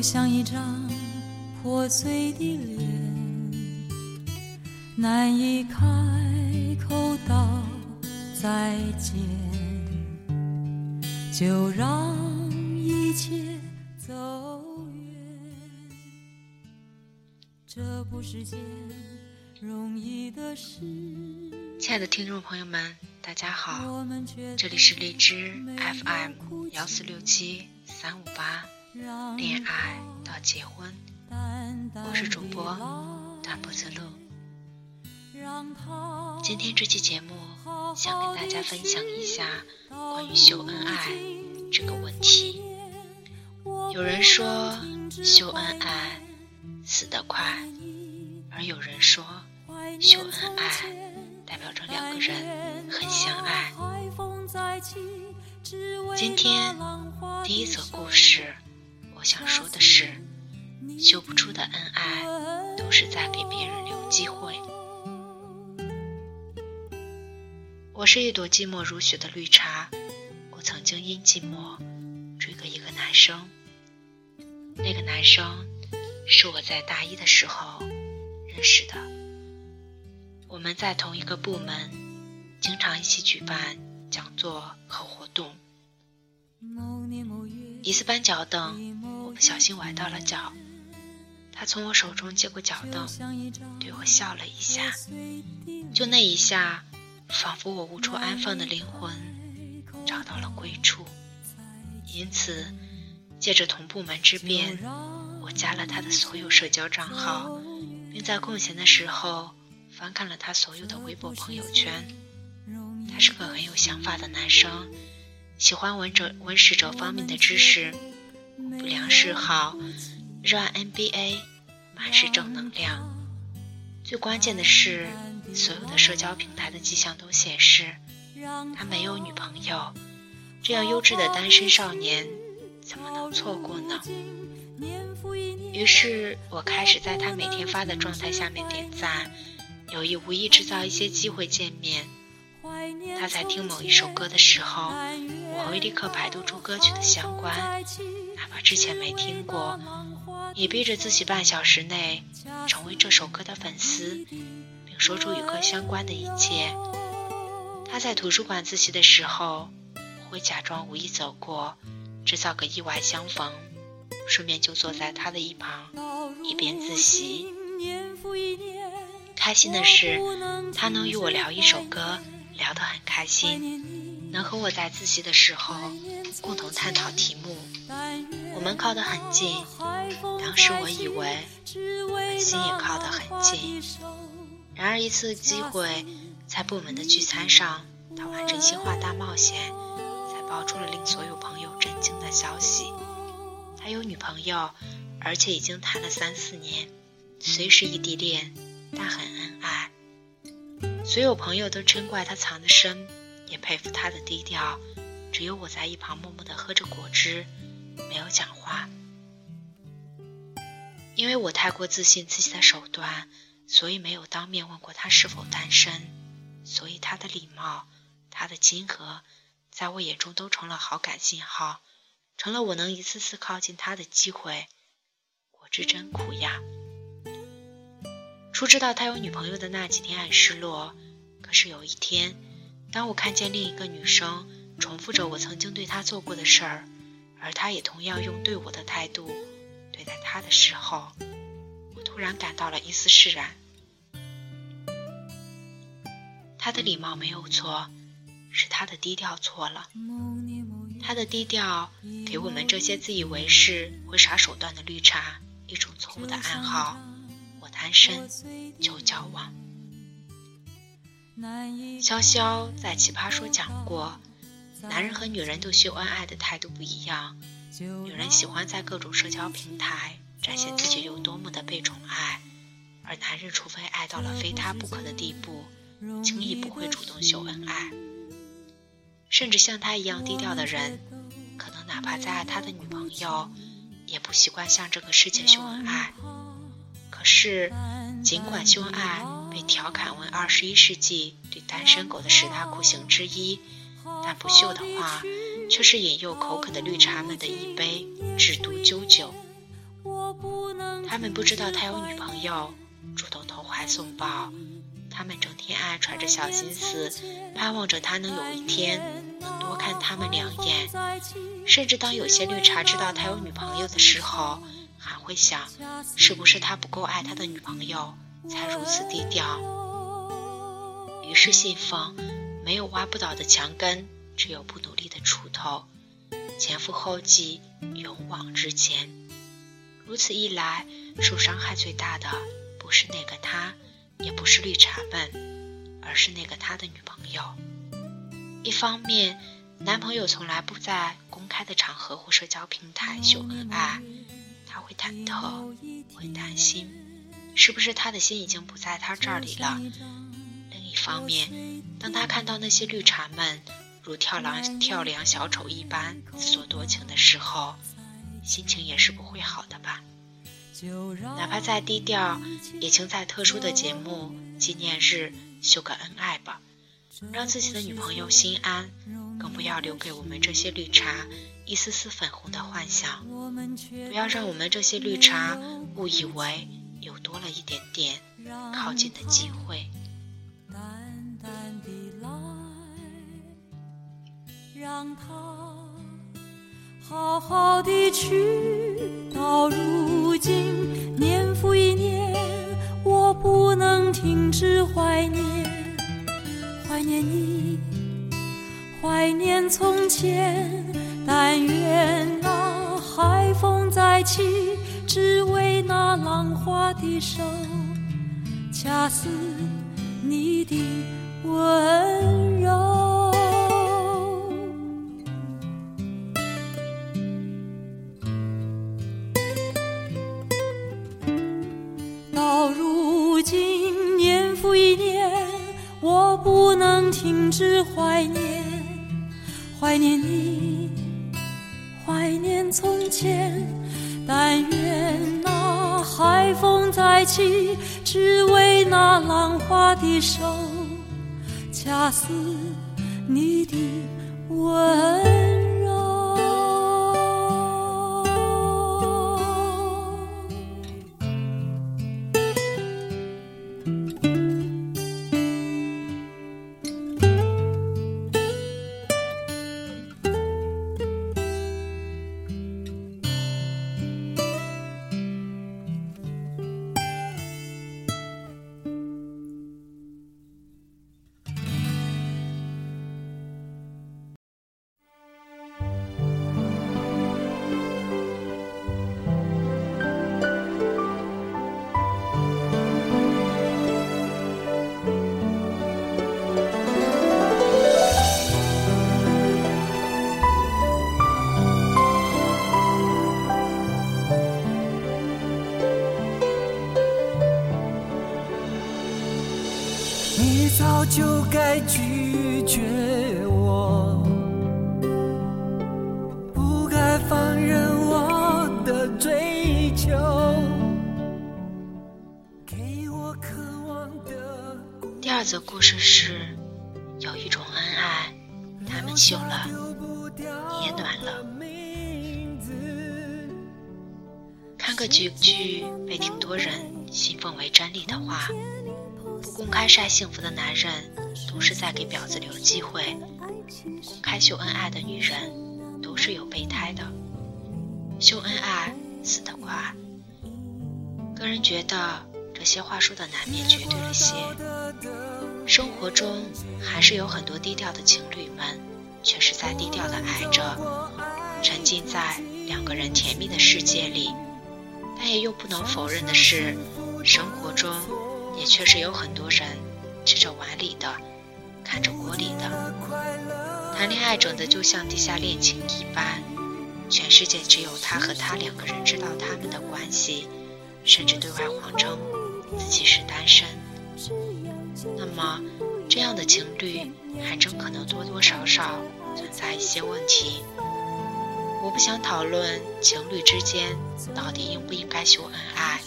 就像一张破碎的脸，难以开口道再见，就让一切走远。这不是件容易的事。亲爱的听众朋友们，大家好，这里是荔枝 FM 幺四六七三五八，恋爱到结婚，我是主播淡泊子路。今天这期节目想跟大家分享一下关于秀恩爱这个问题。有人说秀恩爱死得快，而有人说秀恩爱。代表着两个人很相爱。今天第一则故事，我想说的是，修不出的恩爱，都是在给别人留机会。我是一朵寂寞如雪的绿茶，我曾经因寂寞追过一个男生。那个男生是我在大一的时候认识的。我们在同一个部门，经常一起举办讲座和活动。一次搬脚凳，我不小心崴到了脚，他从我手中接过脚凳，对我笑了一下。就那一下，仿佛我无处安放的灵魂找到了归处。因此，借着同部门之便，我加了他的所有社交账号，并在空闲的时候。翻看了他所有的微博朋友圈，他是个很有想法的男生，喜欢文者文史哲方面的知识，不良嗜好，热爱 NBA，满是正能量。最关键的是，所有的社交平台的迹象都显示他没有女朋友。这样优质的单身少年，怎么能错过呢？于是我开始在他每天发的状态下面点赞。有意无意制造一些机会见面。他在听某一首歌的时候，我会立刻百度出歌曲的相关，哪怕之前没听过，也逼着自己半小时内成为这首歌的粉丝，并说出与歌相关的一切。他在图书馆自习的时候，我会假装无意走过，制造个意外相逢，顺便就坐在他的一旁，一边自习。开心的是，他能与我聊一首歌，聊得很开心，能和我在自习的时候共同探讨题目。我们靠得很近，当时我以为我们心也靠得很近。然而一次机会，在部门的聚餐上，他玩真心话大冒险，才爆出了令所有朋友震惊的消息：他有女朋友，而且已经谈了三四年，虽是异地恋。但很恩爱，所有朋友都嗔怪他藏得深，也佩服他的低调。只有我在一旁默默地喝着果汁，没有讲话。因为我太过自信自己的手段，所以没有当面问过他是否单身。所以他的礼貌，他的亲和，在我眼中都成了好感信号，成了我能一次次靠近他的机会。果汁真苦呀！初知道他有女朋友的那几天很失落，可是有一天，当我看见另一个女生重复着我曾经对她做过的事儿，而她也同样用对我的态度对待她的时候，我突然感到了一丝释然。他的礼貌没有错，是他的低调错了。他的低调给我们这些自以为是、会耍手段的绿茶一种错误的暗号。我单身就交往。潇潇在奇葩说讲过，男人和女人对秀恩爱的态度不一样。女人喜欢在各种社交平台展现自己有多么的被宠爱，而男人除非爱到了非他不可的地步，轻易不会主动秀恩爱。甚至像他一样低调的人，可能哪怕再爱他的女朋友，也不习惯向这个世界秀恩爱。可是，尽管秀恩爱被调侃为二十一世纪对单身狗的十大酷刑之一，但不秀的话，却是引诱口渴的绿茶们的一杯制毒灸酒。他们不知道他有女朋友，主动投怀送抱。他们整天爱揣着小心思，盼望着他能有一天能多看他们两眼。甚至当有些绿茶知道他有女朋友的时候，还会想，是不是他不够爱他的女朋友，才如此低调。于是信奉，没有挖不倒的墙根，只有不努力的锄头。前赴后继，勇往直前。如此一来，受伤害最大的不是那个他。也不是绿茶们，而是那个他的女朋友。一方面，男朋友从来不在公开的场合或社交平台秀恩爱，他会忐忑，会担心，是不是他的心已经不在他这里了？另一方面，当他看到那些绿茶们如跳梁跳梁小丑一般自作多情的时候，心情也是不会好的吧。哪怕再低调，也请在特殊的节目、纪念日秀个恩爱吧，让自己的女朋友心安。更不要留给我们这些绿茶一丝丝粉红的幻想，不要让我们这些绿茶误以为又多了一点点靠近的机会。淡淡的来，让他好好的去。到如今，年复一年，我不能停止怀念，怀念你，怀念从前。但愿那海风再起，只为那浪花的手，恰似你的温柔。到如今年复一年，我不能停止怀念，怀念你，怀念从前。但愿风再起，只为那浪花的手，恰似你的温。绝我，不该放任我的追求。第二则故事是，有一种恩爱，他们秀了，你也暖了。看个几句被挺多人信奉为真理的话。不公开晒幸福的男人，都是在给婊子留机会；公开秀恩爱的女人，都是有备胎的。秀恩爱死得快。个人觉得这些话说的难免绝对了些。生活中还是有很多低调的情侣们，却是在低调的爱着，沉浸在两个人甜蜜的世界里。但也又不能否认的是，生活中。也确实有很多人吃着碗里的，看着锅里的，谈恋爱整的就像地下恋情一般，全世界只有他和他两个人知道他们的关系，甚至对外谎称自己是单身。那么，这样的情侣还真可能多多少少存在一些问题。我不想讨论情侣之间到底应不应该秀恩爱，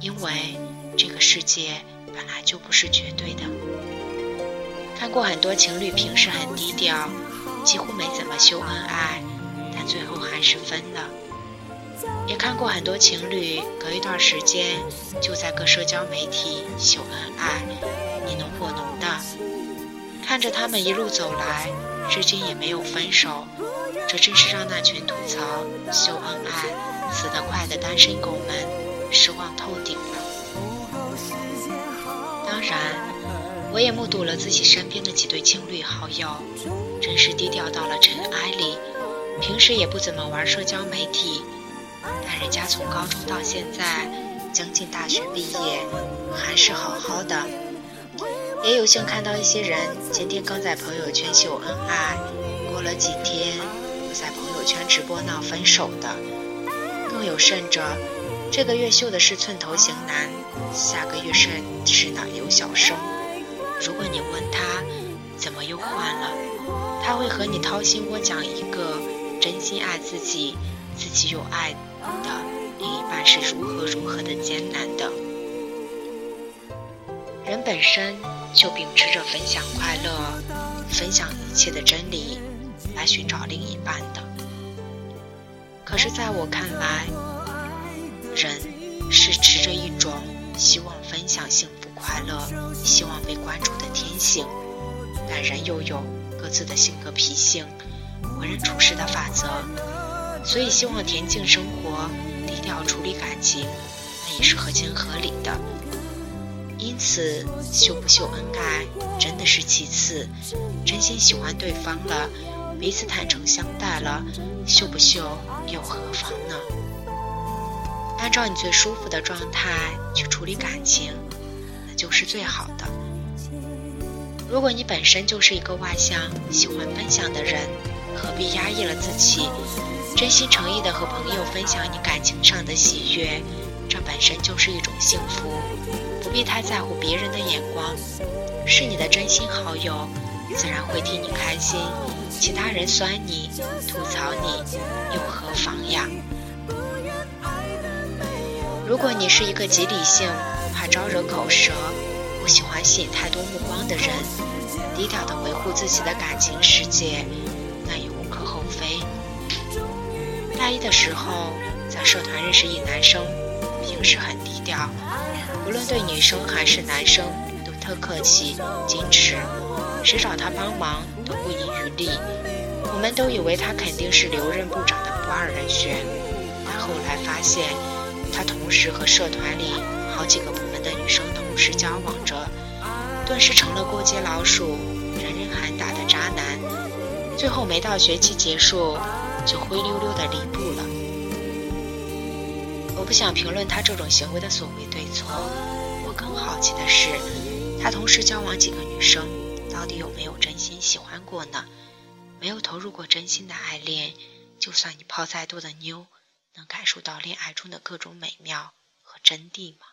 因为。这个世界本来就不是绝对的。看过很多情侣平时很低调，几乎没怎么秀恩爱，但最后还是分了。也看过很多情侣隔一段时间就在各社交媒体秀恩爱，你侬我侬的，看着他们一路走来，至今也没有分手，这真是让那群吐槽秀恩爱死得快的单身狗们失望透顶了。当然，我也目睹了自己身边的几对情侣好友，真是低调到了尘埃里，平时也不怎么玩社交媒体。但人家从高中到现在，将近大学毕业，还是好好的。也有幸看到一些人今天刚在朋友圈秀恩爱，过了几天又在朋友圈直播闹分手的。更有甚者，这个月秀的是寸头型男，下个月甚至奶油小生。如果你问他怎么又换了，他会和你掏心窝讲一个真心爱自己。自己有爱的另一半是如何如何的艰难的。人本身就秉持着分享快乐、分享一切的真理来寻找另一半的。可是，在我看来，人是持着一种希望分享幸福快乐、希望被关注的天性，但人又有各自的性格脾性、为人处事的法则。所以，希望恬静生活、低调处理感情，那也是合情合理的。因此，秀不秀恩爱真的是其次，真心喜欢对方了，彼此坦诚相待了，秀不秀又何妨呢？按照你最舒服的状态去处理感情，就是最好的。如果你本身就是一个外向、喜欢分享的人，何必压抑了自己？真心诚意的和朋友分享你感情上的喜悦，这本身就是一种幸福，不必太在乎别人的眼光。是你的真心好友，自然会替你开心。其他人酸你、吐槽你，又何妨呀？如果你是一个极理性、怕招惹口舌、不喜欢吸引太多目光的人，低调的维护自己的感情世界。那也无可厚非大一的时候，在社团认识一男生，平时很低调，无论对女生还是男生都特客气、矜持，谁找他帮忙都不遗余力。我们都以为他肯定是留任部长的不二人选，但后来发现，他同时和社团里好几个部的女生同时交往着，顿时成了过街老鼠、人人喊打的渣男。最后没到学期结束。就灰溜溜的离步了。我不想评论他这种行为的所谓对错，我更好奇的是，他同时交往几个女生，到底有没有真心喜欢过呢？没有投入过真心的爱恋，就算你泡再多的妞，能感受到恋爱中的各种美妙和真谛吗？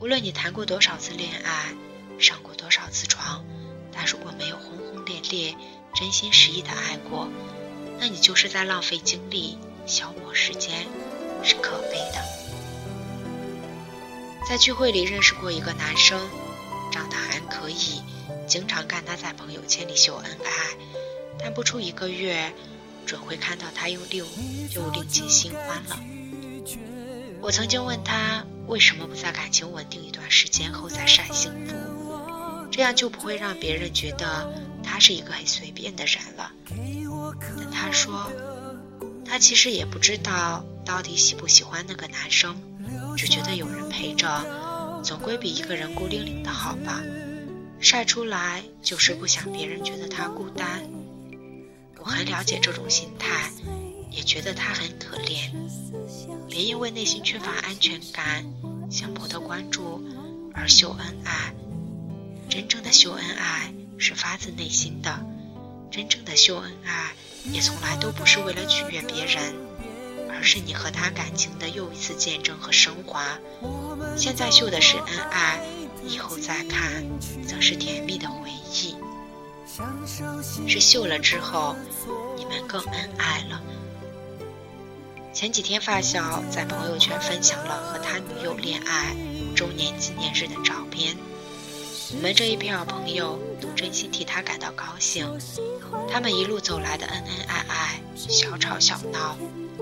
无论你谈过多少次恋爱，上过多少次床，但如果没有轰轰烈烈、真心实意的爱过，那你就是在浪费精力、消磨时间，是可悲的。在聚会里认识过一个男生，长得还可以，经常看他在朋友圈里秀恩爱，但不出一个月，准会看到他又另又另结新欢了。我曾经问他，为什么不在感情稳定一段时间后再晒幸福，这样就不会让别人觉得他是一个很随便的人了。但他说，他其实也不知道到底喜不喜欢那个男生，只觉得有人陪着，总归比一个人孤零零的好吧。晒出来就是不想别人觉得他孤单。我很了解这种心态，也觉得他很可怜。别因为内心缺乏安全感，想博得关注而秀恩爱。真正的秀恩爱是发自内心的。真正的秀恩爱，也从来都不是为了取悦别人，而是你和他感情的又一次见证和升华。现在秀的是恩爱，以后再看，则是甜蜜的回忆。是秀了之后，你们更恩爱了。前几天发小在朋友圈分享了和他女友恋爱五周年纪念日的照片。我们这一票朋友都真心替他感到高兴，他们一路走来的恩恩爱爱、小吵小闹，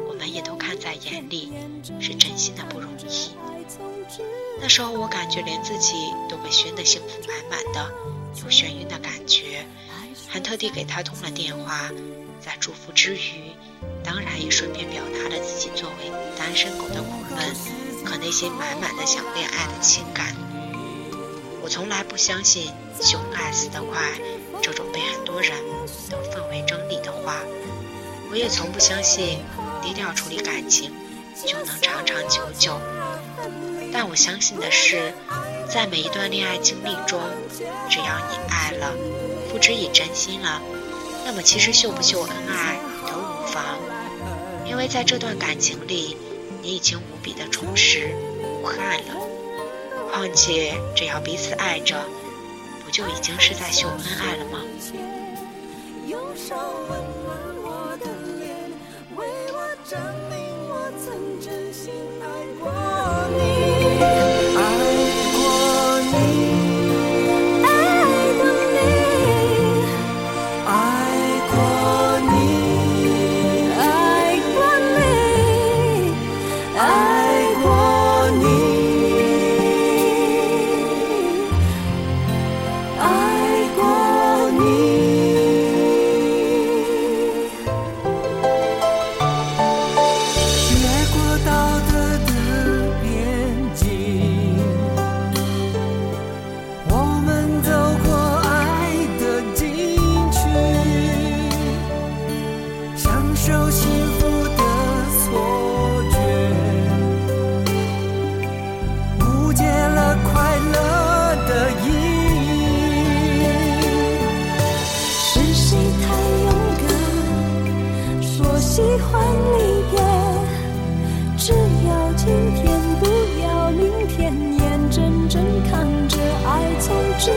我们也都看在眼里，是真心的不容易。那时候我感觉连自己都被熏得幸福满满的，有眩晕的感觉，还特地给他通了电话，在祝福之余，当然也顺便表达了自己作为单身狗的苦闷和内心满满的想恋爱的情感。我从来不相信秀恩爱死得快这种被很多人都奉为真理的话，我也从不相信低调处理感情就能长长久久。但我相信的是，在每一段恋爱经历中，只要你爱了，付之以真心了，那么其实秀不秀恩爱都无妨，因为在这段感情里，你已经无比的充实无憾了。况且只要彼此爱着，不就已经是在秀恩爱了吗？的意义。是谁太勇敢说喜欢离别只要今天不要明天眼睁睁看着爱从指